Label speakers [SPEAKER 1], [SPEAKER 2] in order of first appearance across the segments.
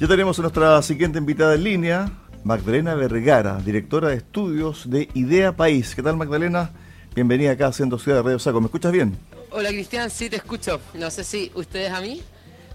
[SPEAKER 1] Ya tenemos a nuestra siguiente invitada en línea, Magdalena Vergara, directora de estudios de Idea País. ¿Qué tal Magdalena? Bienvenida acá haciendo Ciudad de Radio Saco. ¿Me escuchas bien?
[SPEAKER 2] Hola Cristian, sí te escucho. No sé si ustedes a mí.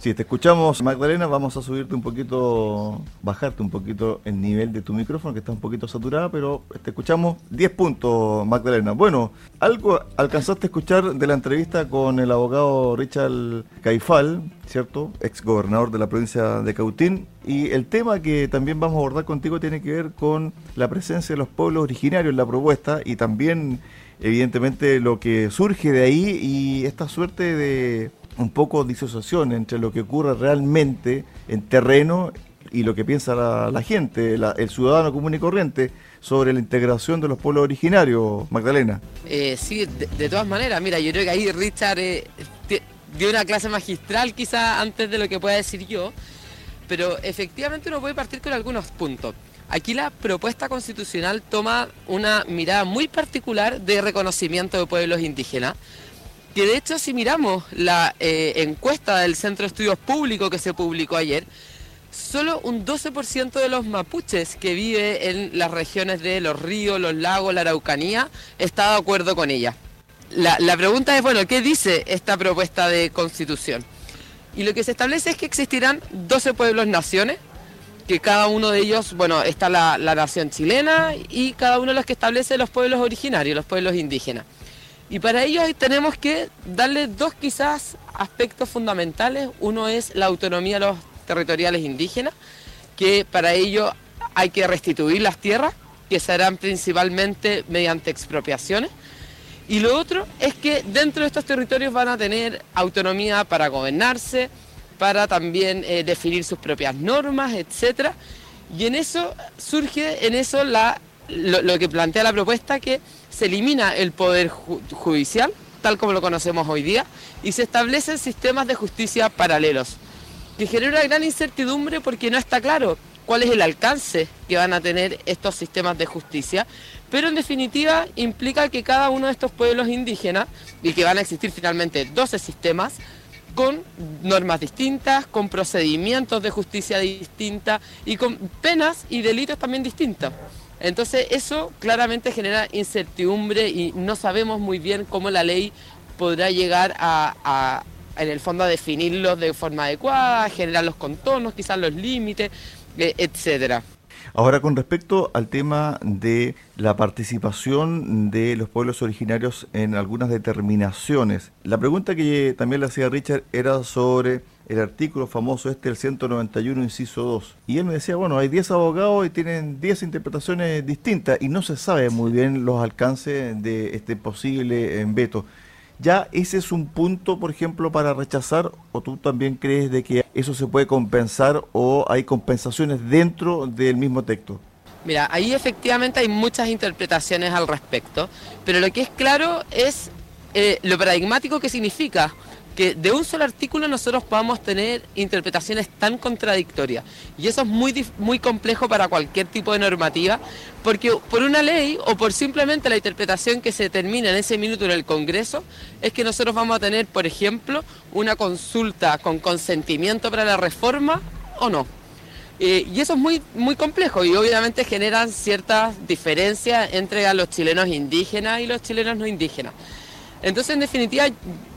[SPEAKER 1] Sí, te escuchamos, Magdalena. Vamos a subirte un poquito, bajarte un poquito el nivel de tu micrófono, que está un poquito saturada, pero te escuchamos 10 puntos, Magdalena. Bueno, algo alcanzaste a escuchar de la entrevista con el abogado Richard Caifal, ¿cierto? Ex gobernador de la provincia de Cautín. Y el tema que también vamos a abordar contigo tiene que ver con la presencia de los pueblos originarios en la propuesta y también, evidentemente, lo que surge de ahí y esta suerte de un poco disociación entre lo que ocurre realmente en terreno y lo que piensa la, gente, el ciudadano común y corriente, sobre la integración de los pueblos originarios, Magdalena.
[SPEAKER 2] Eh, sí, de, todas maneras, mira, yo creo que ahí Richard eh, dio una clase magistral quizá antes de lo que pueda decir yo, pero efectivamente uno puede partir con algunos puntos. Aquí la propuesta constitucional toma una mirada muy particular de reconocimiento de pueblos indígenas, que de hecho si miramos la eh, encuesta del Centro de Estudios Públicos que se publicó ayer, solo un 12% de los mapuches que vive en las regiones de los ríos, los lagos, la Araucanía, está de acuerdo con ella. La, la pregunta es, bueno, ¿qué dice esta propuesta de constitución? Y lo que se establece es que existirán 12 pueblos-naciones, que cada uno de ellos, bueno, está la, la nación chilena y cada uno de los que establece los pueblos originarios, los pueblos indígenas. Y para ello tenemos que darle dos quizás aspectos fundamentales. Uno es la autonomía de los territoriales indígenas, que para ello hay que restituir las tierras, que se harán principalmente mediante expropiaciones. Y lo otro es que dentro de estos territorios van a tener autonomía para gobernarse, para también eh, definir sus propias normas, etc. Y en eso surge, en eso lo que plantea la propuesta, que se elimina el poder judicial, tal como lo conocemos hoy día, y se establecen sistemas de justicia paralelos, que genera gran incertidumbre porque no está claro cuál es el alcance que van a tener estos sistemas de justicia, pero en definitiva implica que cada uno de estos pueblos indígenas, y que van a existir finalmente 12 sistemas, con normas distintas, con procedimientos de justicia distintas y con penas y delitos también distintos. Entonces eso claramente genera incertidumbre y no sabemos muy bien cómo la ley podrá llegar a, en el fondo a definirlos de forma adecuada, generar los contornos, quizás los límites, eh, etcétera.
[SPEAKER 1] Ahora, con respecto al tema de la participación de los pueblos originarios en algunas determinaciones, la pregunta que también le hacía Richard era sobre el artículo famoso este, el 191, inciso 2. Y él me decía, bueno, hay 10 abogados y tienen 10 interpretaciones distintas y no se sabe muy bien los alcances de este posible veto. ¿Ya ese es un punto, por ejemplo, para rechazar o tú también crees de que eso se puede compensar o hay compensaciones dentro del mismo texto?
[SPEAKER 2] Mira, ahí efectivamente hay muchas interpretaciones al respecto, pero lo que es claro es eh, lo paradigmático que significa que de un solo artículo nosotros podamos tener interpretaciones tan contradictorias. Y eso es muy, muy complejo para cualquier tipo de normativa, porque por una ley o por simplemente la interpretación que se termina en ese minuto en el Congreso, es que nosotros vamos a tener, por ejemplo, una consulta con consentimiento para la reforma o no. Eh, y eso es muy, muy complejo y obviamente generan ciertas diferencias entre a los chilenos indígenas y los chilenos no indígenas. Entonces, en definitiva,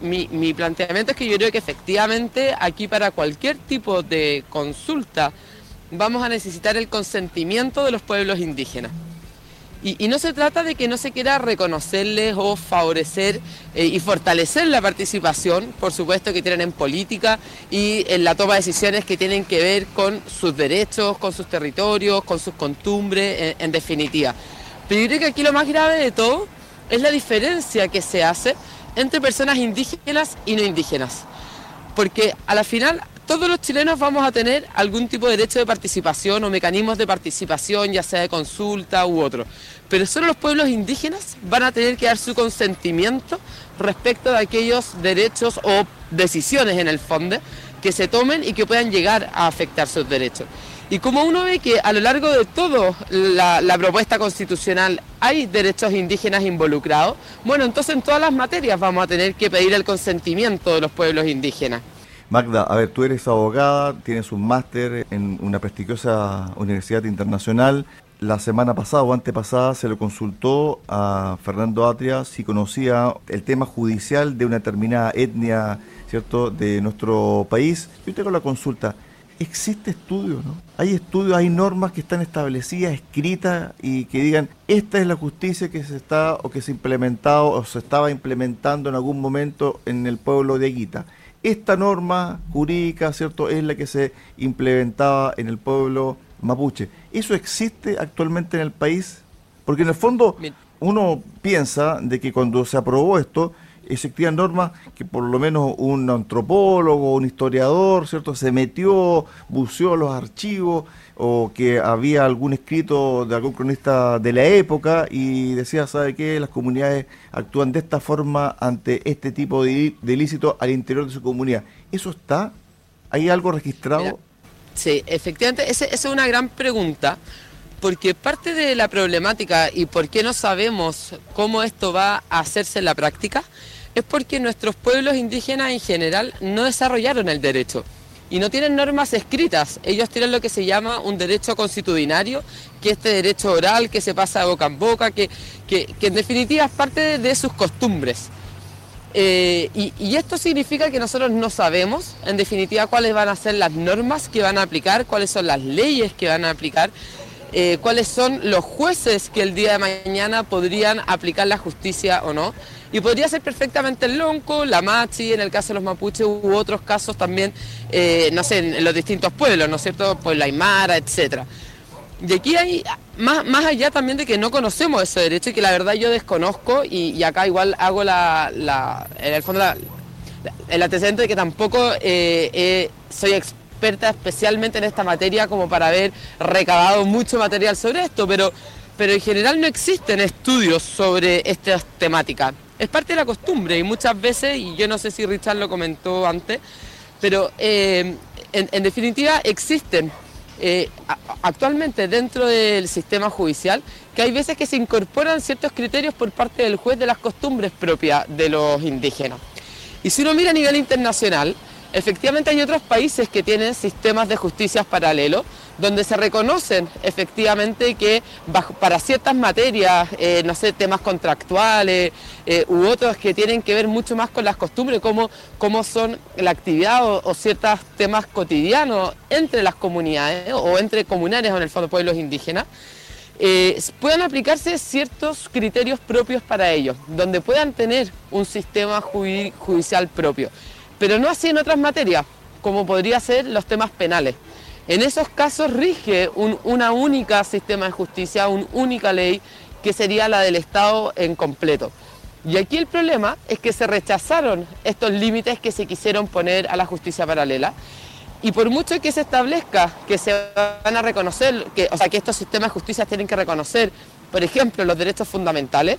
[SPEAKER 2] mi, planteamiento es que yo creo que efectivamente aquí para cualquier tipo de consulta vamos a necesitar el consentimiento de los pueblos indígenas. Y, no se trata de que no se quiera reconocerles o favorecer eh, y fortalecer la participación, por supuesto, que tienen en política y en la toma de decisiones que tienen que ver con sus derechos, con sus territorios, con sus costumbres, en definitiva. Pero yo creo que aquí lo más grave de todo es la diferencia que se hace entre personas indígenas y no indígenas. Porque a la final todos los chilenos vamos a tener algún tipo de derecho de participación o mecanismos de participación, ya sea de consulta u otro. Pero solo los pueblos indígenas van a tener que dar su consentimiento respecto de aquellos derechos o decisiones en el fondo que se tomen y que puedan llegar a afectar sus derechos. Y como uno ve que a lo largo de toda la, propuesta constitucional hay derechos indígenas involucrados, bueno, entonces en todas las materias vamos a tener que pedir el consentimiento de los pueblos indígenas.
[SPEAKER 1] Magda, a ver, tú eres abogada, tienes un máster en una prestigiosa universidad internacional. La semana pasada o antepasada se le consultó a Fernando Atria si conocía el tema judicial de una determinada etnia, ¿cierto?, de nuestro país. Yo tengo la consulta. ¿Existe estudio, no? Hay estudios, hay normas que están establecidas, escritas y que digan, esta es la justicia que se está o que se ha implementado o se estaba implementando en algún momento en el pueblo de Aguita. Esta norma jurídica, ¿cierto?, es la que se implementaba en el pueblo mapuche. ¿Eso existe actualmente en el país? Porque en el fondo uno piensa de que cuando se aprobó esto, existían normas que por lo menos un antropólogo, un historiador, ¿cierto? Se metió, buceó los archivos o que había algún escrito de algún cronista de la época y decía, ¿sabe qué? Las comunidades actúan de esta forma ante este tipo de, ilícito al interior de su comunidad. ¿Eso está? ¿Hay algo registrado?
[SPEAKER 2] Sí, efectivamente, esa es una gran pregunta, porque parte de la problemática y por qué no sabemos cómo esto va a hacerse en la práctica es porque nuestros pueblos indígenas en general no desarrollaron el derecho y no tienen normas escritas. Ellos tienen lo que se llama un derecho constitucionario, que es este derecho oral que se pasa de boca en boca, que, que, en definitiva es parte de, sus costumbres. Eh, y, esto significa que nosotros no sabemos, en definitiva, cuáles van a ser las normas que van a aplicar, cuáles son las leyes que van a aplicar, eh, cuáles son los jueces que el día de mañana podrían aplicar la justicia o no. Y podría ser perfectamente el lonco, la machi, en el caso de los mapuches u otros casos también, eh, no sé, en, los distintos pueblos, ¿no es cierto? Pues la Aymara, etcétera. Y aquí hay, más, más allá también de que no conocemos ese derecho y que la verdad yo desconozco y, acá igual hago la, en el fondo el antecedente de que tampoco eh, soy experta especialmente en esta materia como para haber recabado mucho material sobre esto, pero, pero en general no existen estudios sobre esta temática. Es parte de la costumbre y muchas veces, y yo no sé si Richard lo comentó antes, pero eh, en definitiva existen eh, actualmente dentro del sistema judicial que hay veces que se incorporan ciertos criterios por parte del juez de las costumbres propias de los indígenas. Y si uno mira a nivel internacional, efectivamente hay otros países que tienen sistemas de justicia paralelos, donde se reconocen efectivamente que para ciertas materias, eh, no sé, temas contractuales eh, u otros que tienen que ver mucho más con las costumbres, como, son la actividad o, ciertos temas cotidianos entre las comunidades o entre comunales o en el fondo pueblos indígenas, eh, puedan aplicarse ciertos criterios propios para ellos, donde puedan tener un sistema judicial propio, pero no así en otras materias, como podría ser los temas penales. En esos casos rige un una única sistema de justicia, una única ley que sería la del Estado en completo. Y aquí el problema es que se rechazaron estos límites que se quisieron poner a la justicia paralela. Y por mucho que se establezca que se van a reconocer, o sea, que estos sistemas de justicia tienen que reconocer, por ejemplo, los derechos fundamentales,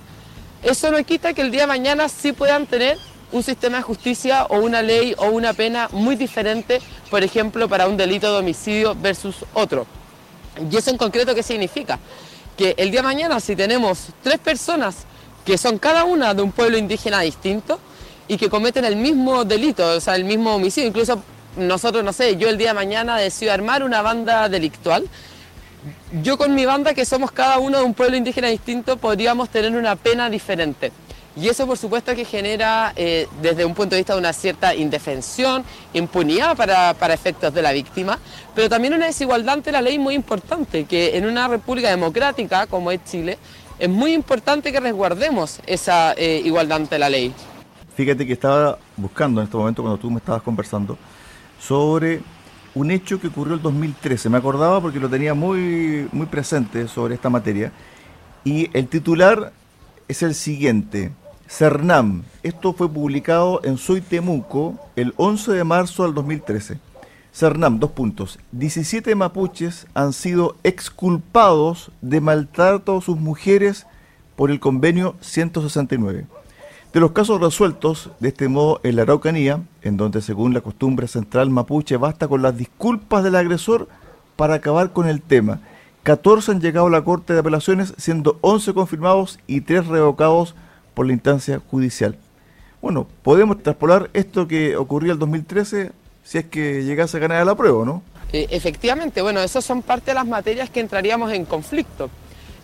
[SPEAKER 2] eso no quita que el día de mañana sí puedan tener un sistema de justicia o una ley o una pena muy diferente, por ejemplo, para un delito de homicidio versus otro. ¿Y eso en concreto qué significa? Que el día de mañana si tenemos tres personas que son cada una de un pueblo indígena distinto y que cometen el mismo delito, o sea, el mismo homicidio, incluso nosotros, no sé, yo el día de mañana decido armar una banda delictual, yo con mi banda, que somos cada uno de un pueblo indígena distinto, podríamos tener una pena diferente. Y eso por supuesto que genera eh, desde un punto de vista de una cierta indefensión, impunidad para, para, efectos de la víctima, pero también una desigualdad ante la ley muy importante, que en una república democrática como es Chile, es muy importante que resguardemos esa eh, igualdad ante la ley.
[SPEAKER 1] Fíjate que estaba buscando en este momento cuando tú me estabas conversando sobre un hecho que ocurrió el 2013. Me acordaba porque lo tenía muy, muy presente sobre esta materia. Y el titular es el siguiente. Cernam. Esto fue publicado en Soy el 11 de marzo del 2013. Cernam, dos puntos. 17 mapuches han sido exculpados de maltrato a sus mujeres por el convenio 169. De los casos resueltos de este modo en la Araucanía, en donde según la costumbre central mapuche basta con las disculpas del agresor para acabar con el tema. 14 han llegado a la Corte de Apelaciones, siendo 11 confirmados y 3 revocados por la instancia judicial. Bueno, podemos traspolar esto que ocurrió el 2013, si es que llegase a ganar la prueba, ¿no?
[SPEAKER 2] Eh, efectivamente, bueno, esas son parte de las materias que entraríamos en conflicto.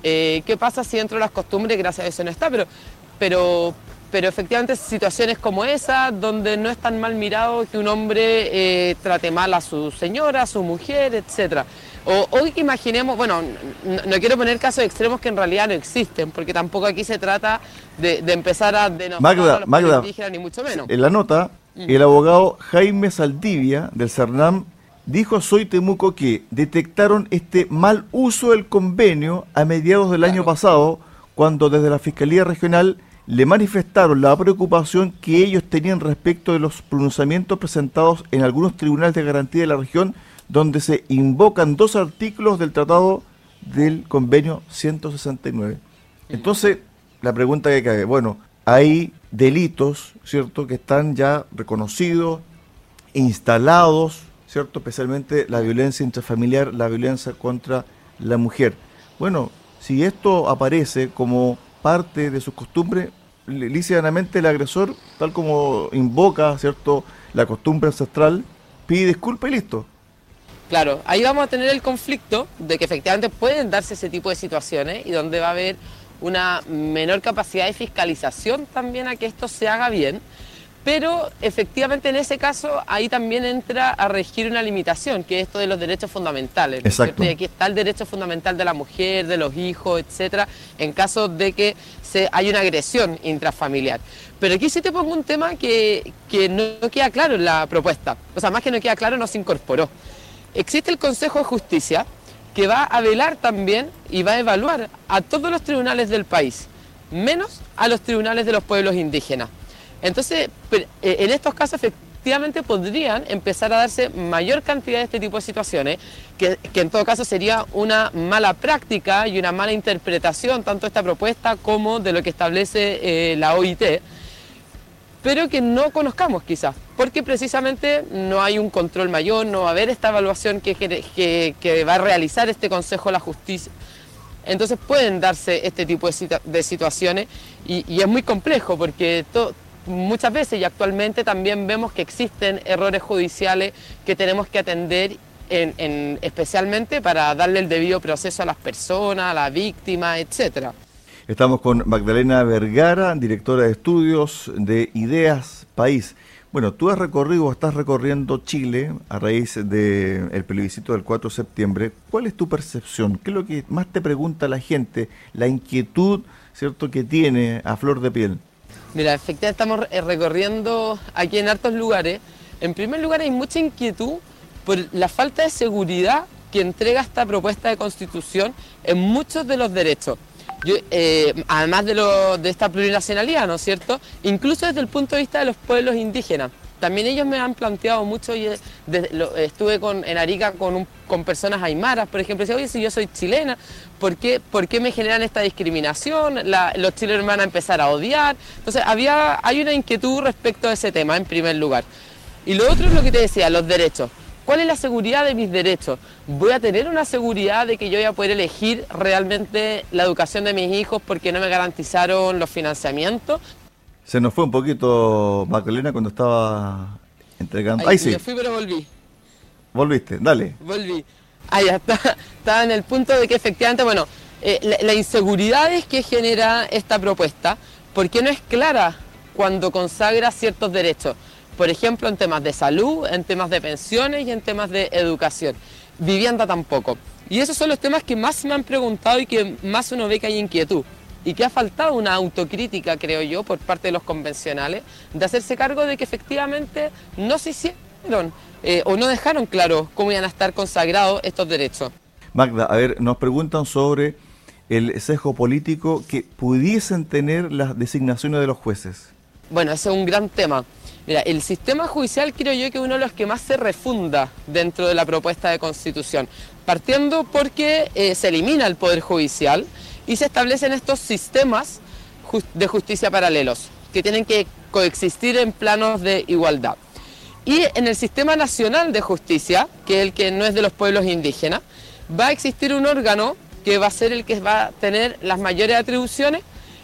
[SPEAKER 2] Eh, ¿Qué pasa si dentro de las costumbres, gracias a eso no está? Pero, pero, pero efectivamente situaciones como esa, donde no es tan mal mirado que un hombre eh, trate mal a su señora, a su mujer, etcétera. O hoy imaginemos, bueno, no, quiero poner casos extremos que en realidad no existen, porque tampoco aquí se trata de, empezar a denostar
[SPEAKER 1] a los Magda, indígenas, ni mucho menos. En la nota, mm. el abogado Jaime Saldivia del CERNAM dijo a Soy Temuco que detectaron este mal uso del convenio a mediados del año pasado, cuando desde la Fiscalía Regional le manifestaron la preocupación que ellos tenían respecto de los pronunciamientos presentados en algunos tribunales de garantía de la región donde se invocan dos artículos del Tratado del Convenio 169. Entonces, la pregunta que cae, bueno, hay delitos, ¿cierto?, que están ya reconocidos, instalados, ¿cierto?, especialmente la violencia intrafamiliar, la violencia contra la mujer. Bueno, si esto aparece como parte de sus costumbres, lícitamente el agresor, tal como invoca, ¿cierto?, la costumbre ancestral, pide disculpas y listo.
[SPEAKER 2] Claro, ahí vamos a tener el conflicto de que efectivamente pueden darse ese tipo de situaciones y donde va a haber una menor capacidad de fiscalización también a que esto se haga bien, pero efectivamente en ese caso ahí también entra a regir una limitación, que es esto de los derechos fundamentales.
[SPEAKER 1] Exacto.
[SPEAKER 2] Y aquí está el derecho fundamental de la mujer, de los hijos, etcétera, en caso de que se, hay una agresión intrafamiliar. Pero aquí sí te pongo un tema que, que no queda claro en la propuesta. O sea, más que no queda claro, no se incorporó existe el Consejo de Justicia que va a velar también y va a evaluar a todos los tribunales del país, menos a los tribunales de los pueblos indígenas. Entonces, eh, en estos casos efectivamente podrían empezar a darse mayor cantidad de este tipo de situaciones, que, en todo caso sería una mala práctica y una mala interpretación tanto de esta propuesta como de lo que establece eh, la OIT pero que no conozcamos quizás, porque precisamente no hay un control mayor, no va a haber esta evaluación que, va a realizar este Consejo de la Justicia. Entonces pueden darse este tipo de, situaciones y, es muy complejo porque muchas veces y actualmente también vemos que existen errores judiciales que tenemos que atender en, especialmente para darle el debido proceso a las personas, a la víctima, etcétera.
[SPEAKER 1] Estamos con Magdalena Vergara, directora de estudios de Ideas País. Bueno, tú has recorrido o estás recorriendo Chile a raíz del plebiscito del 4 de septiembre. ¿Cuál es tu percepción? ¿Qué es lo que más te pregunta la gente? La inquietud, ¿cierto?, que tiene a flor de piel.
[SPEAKER 2] Mira, efectivamente estamos eh, recorriendo aquí en hartos lugares. En primer lugar hay mucha inquietud por la falta de seguridad que entrega esta propuesta de constitución en muchos de los derechos. Eh, además de, esta plurinacionalidad, ¿no es cierto? Incluso desde el punto de vista de los pueblos indígenas. También ellos me han planteado mucho, y estuve en Arica con, personas aymaras, por ejemplo, decía, oye, si yo soy chilena, ¿por qué, por qué me generan esta discriminación? los chilenos van a empezar a odiar. Entonces, había, hay una inquietud respecto a ese tema, en primer lugar. Y lo otro es lo que te decía, los derechos. ¿Cuál es la seguridad de mis derechos? ¿Voy a tener una seguridad de que yo voy a poder elegir realmente la educación de mis hijos porque no me garantizaron los financiamientos?
[SPEAKER 1] Se nos fue un poquito Magdalena cuando estaba entregando.
[SPEAKER 2] Ahí, sí. Fui, pero volví.
[SPEAKER 1] Volviste, dale.
[SPEAKER 2] Volví. Ahí está. Estaba en el punto de que efectivamente, bueno, eh, la, la inseguridad es que genera esta propuesta, porque no es clara cuando consagra ciertos derechos por ejemplo, en temas de salud, en temas de pensiones y en temas de educación. Vivienda tampoco. Y esos son los temas que más me han preguntado y que más uno ve que hay inquietud. Y que ha faltado una autocrítica, creo yo, por parte de los convencionales, de hacerse cargo de que efectivamente no se hicieron eh, o no dejaron claro cómo iban a estar consagrados estos derechos.
[SPEAKER 1] Magda, a ver, nos preguntan sobre el sesgo político que pudiesen tener las designaciones de los jueces.
[SPEAKER 2] Bueno, ese es un gran tema. Mira, el sistema judicial creo yo que es uno de los que más se refunda dentro de la propuesta de constitución, partiendo porque eh, se elimina el poder judicial y se establecen estos sistemas de justicia paralelos que tienen que coexistir en planos de igualdad. Y en el sistema nacional de justicia, que es el que no es de los pueblos indígenas, va a existir un órgano que va a ser el que va a tener las mayores atribuciones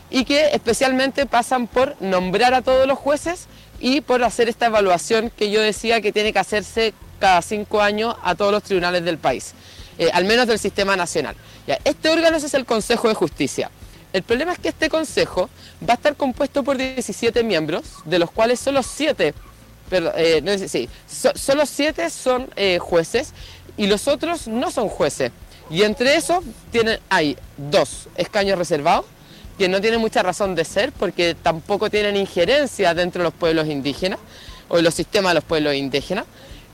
[SPEAKER 2] y que especialmente pasan por nombrar a todos los jueces y por hacer esta evaluación que yo decía que tiene que hacerse cada cinco años a todos los tribunales del país, eh, al menos del sistema nacional. este órgano es el Consejo de Justicia. El problema es que este consejo va a estar compuesto por 17 miembros, de los cuales solo 7, eh, solo 7 son eh, jueces y los otros no son jueces. Y entre esos tienen, hay dos escaños reservados, que no tienen mucha razón de ser porque tampoco tienen injerencia dentro de los pueblos indígenas o en los sistemas de los pueblos indígenas.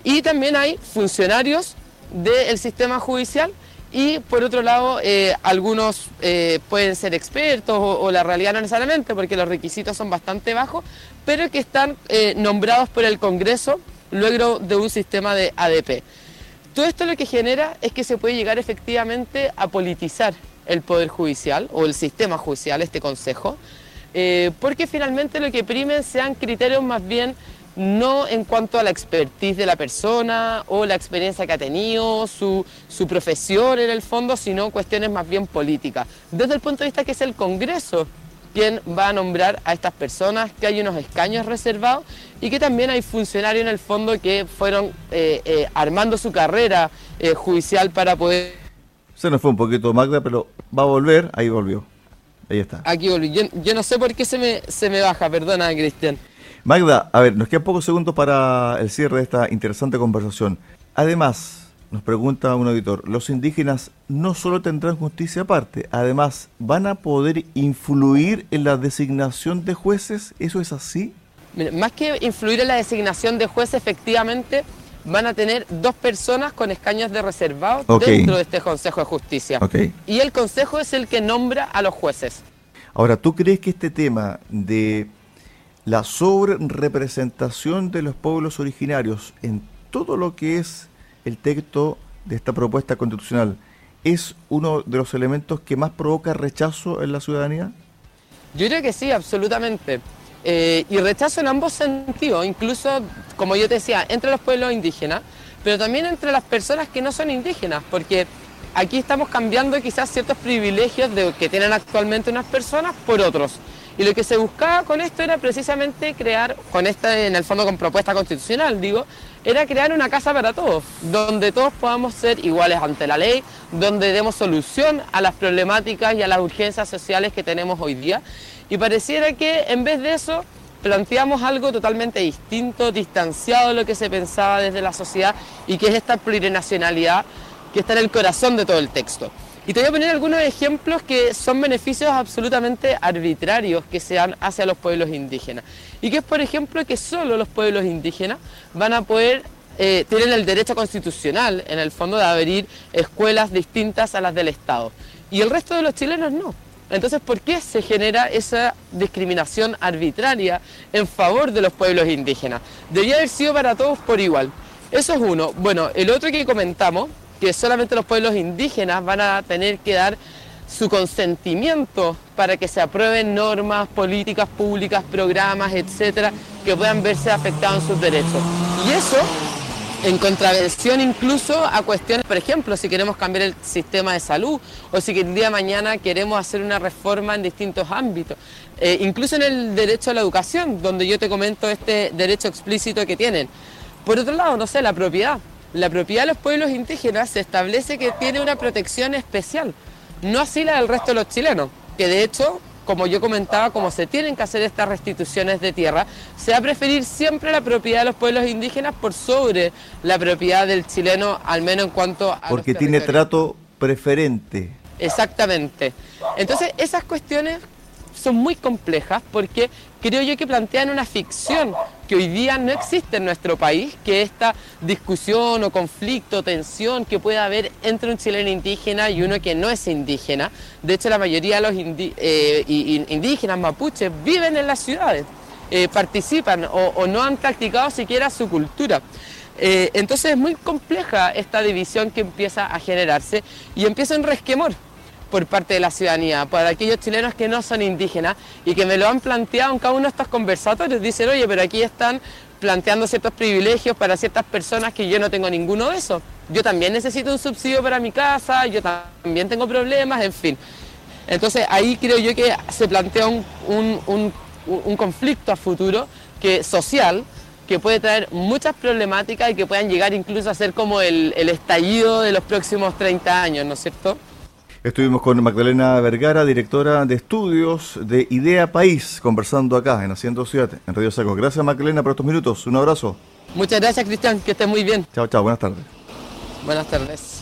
[SPEAKER 2] Y también hay funcionarios del sistema judicial y por otro lado eh, algunos eh, pueden ser expertos o, la realidad no necesariamente porque los requisitos son bastante bajos, pero que están eh, nombrados por el Congreso luego de un sistema de ADP. Todo esto lo que genera es que se puede llegar efectivamente a politizar el Poder Judicial o el sistema judicial, este Consejo, porque finalmente lo que primen sean criterios más bien no en cuanto a la expertise de la persona o la experiencia que ha tenido, su, su, profesión en el fondo, sino cuestiones más bien políticas. Desde el punto de vista que es el Congreso quien va a nombrar a estas personas, que hay unos escaños reservados y que también hay funcionarios en el fondo que fueron eh, eh, armando su carrera judicial para poder
[SPEAKER 1] se nos fue un poquito Magda, pero va a volver. Ahí volvió. Ahí está.
[SPEAKER 2] Aquí volvió. Yo, no sé por qué se me, se me baja, perdona, Cristian.
[SPEAKER 1] Magda, a ver, nos quedan pocos segundos para el cierre de esta interesante conversación. Además, nos pregunta un auditor, los indígenas no solo tendrán justicia aparte, además, ¿van a poder influir en la designación de jueces? ¿Eso es así?
[SPEAKER 2] más que influir en la designación de jueces, efectivamente, van a tener dos personas con escaños de reservado dentro de este Consejo de Justicia. Y el Consejo es el que nombra a los jueces.
[SPEAKER 1] Ahora, ¿tú crees que este tema de la sobre-representación de los pueblos originarios en todo lo que es el texto de esta propuesta constitucional es uno de los elementos que más provoca rechazo en la ciudadanía?
[SPEAKER 2] Yo creo que sí, absolutamente. Eh, y rechazo en ambos sentidos, incluso, como yo te decía, entre los pueblos indígenas, pero también entre las personas que no son indígenas, porque aquí estamos cambiando quizás ciertos privilegios de, que tienen actualmente unas personas por otros. Y lo que se buscaba con esto era precisamente crear, con esta en el fondo con propuesta constitucional, digo, era crear una casa para todos, donde todos podamos ser iguales ante la ley, donde demos solución a las problemáticas y a las urgencias sociales que tenemos hoy día y pareciera que en vez de eso planteamos algo totalmente distinto, distanciado de lo que se pensaba desde la sociedad y que es esta plurinacionalidad que está en el corazón de todo el texto. Y te voy a poner algunos ejemplos que son beneficios absolutamente arbitrarios que se dan hacia los pueblos indígenas. Y que es, por ejemplo, que solo los pueblos indígenas van a poder, eh, tienen el derecho constitucional, en el fondo, de abrir escuelas distintas a las del Estado. Y el resto de los chilenos no. Entonces, ¿por qué se genera esa discriminación arbitraria en favor de los pueblos indígenas? Debería haber sido para todos por igual. Eso es uno. Bueno, el otro que comentamos, que solamente los pueblos indígenas van a tener que dar su consentimiento para que se aprueben normas, políticas públicas, programas, etcétera, que puedan verse afectados en sus derechos. Y eso en contravención incluso a cuestiones, por ejemplo, si queremos cambiar el sistema de salud o si el día de mañana queremos hacer una reforma en distintos ámbitos, eh, incluso en el derecho a la educación, donde yo te comento este derecho explícito que tienen. Por otro lado, no sé, la propiedad. La propiedad de los pueblos indígenas se establece que tiene una protección especial, no así la del resto de los chilenos, que de hecho como yo comentaba, como se tienen que hacer estas restituciones de tierra, se va a preferir siempre la propiedad de los pueblos indígenas por sobre la propiedad del chileno, al menos en cuanto a...
[SPEAKER 1] Porque tiene trato preferente.
[SPEAKER 2] Exactamente. Entonces, esas cuestiones son muy complejas porque creo yo que plantean una ficción que hoy día no existe en nuestro país, que esta discusión o conflicto, tensión que puede haber entre un chileno indígena y uno que no es indígena. De hecho, la mayoría de los eh, indígenas mapuches viven en las ciudades, eh, participan o, no han practicado siquiera su cultura. Eh, entonces es muy compleja esta división que empieza a generarse y empieza un resquemor por parte de la ciudadanía, por aquellos chilenos que no son indígenas y que me lo han planteado en cada uno de estos conversatorios. Dicen, oye, pero aquí están planteando ciertos privilegios para ciertas personas que yo no tengo ninguno de esos. Yo también necesito un subsidio para mi casa, yo también tengo problemas, en fin. Entonces ahí creo yo que se plantea un, un conflicto a futuro que social que puede traer muchas problemáticas y que puedan llegar incluso a ser como el, el estallido de los próximos 30 años, ¿no es cierto?
[SPEAKER 1] Estuvimos con Magdalena Vergara, directora de estudios de Idea País, conversando acá en Haciendo Ciudad, en Radio Saco. Gracias Magdalena por estos minutos. Un abrazo.
[SPEAKER 2] Muchas gracias Cristian, que estés muy bien.
[SPEAKER 1] Chao, chao, buenas tardes.
[SPEAKER 2] Buenas tardes.